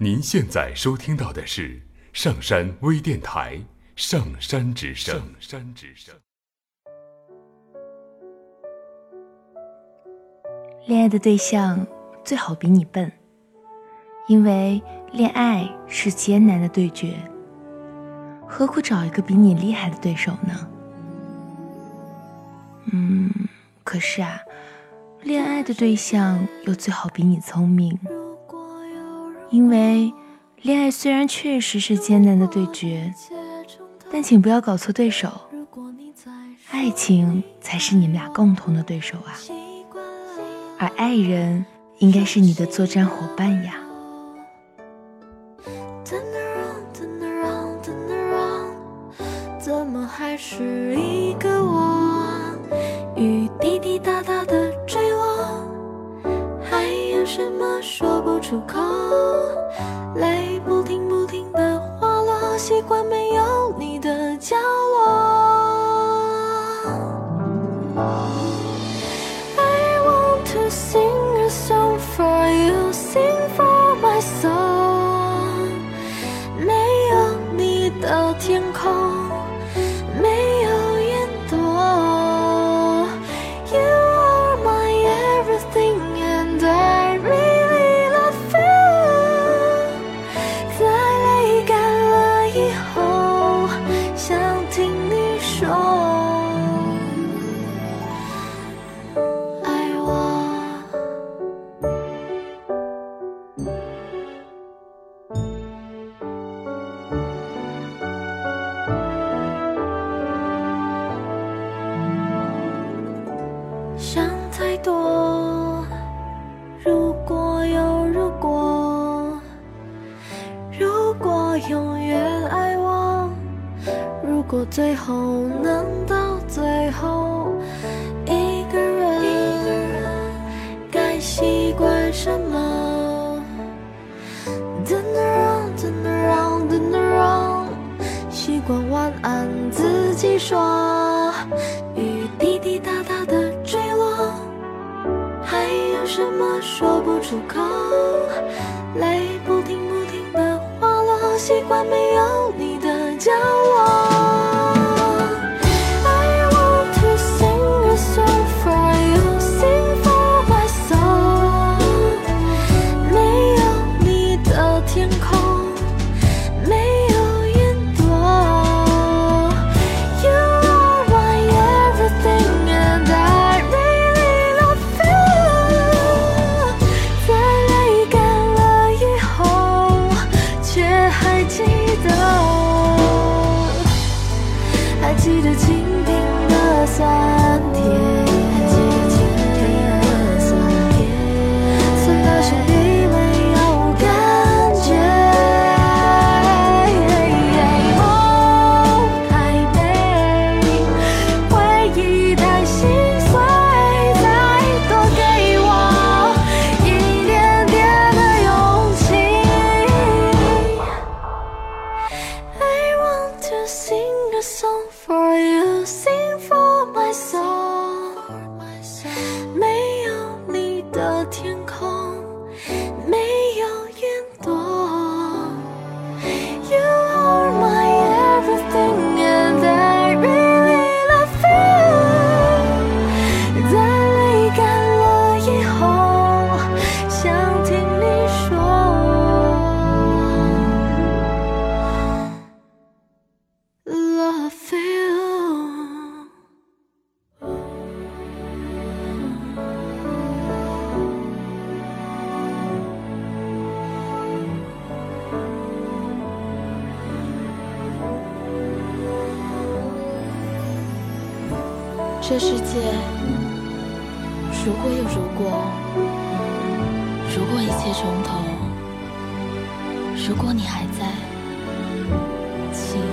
您现在收听到的是上山微电台《上山之声》。上山之声。恋爱的对象最好比你笨，因为恋爱是艰难的对决。何苦找一个比你厉害的对手呢？嗯，可是啊，恋爱的对象又最好比你聪明。因为恋爱虽然确实是艰难的对决，但请不要搞错对手，爱情才是你们俩共同的对手啊，而爱人应该是你的作战伙伴呀。怎么还是一个我？雨滴滴答答的坠落，还有什么说出口？泪不停不停的滑落，习惯没有过最后能到最后，一个人该习惯什么？Turn around, turn around, turn around，习惯晚安自己说，雨滴滴答答的坠落，还有什么说不出口？泪不停不停的滑落，习惯没有你的角落。song for you, sing for my soul。没有你的天空。这世界如果有如果，如果一切重头，如果你还在，请。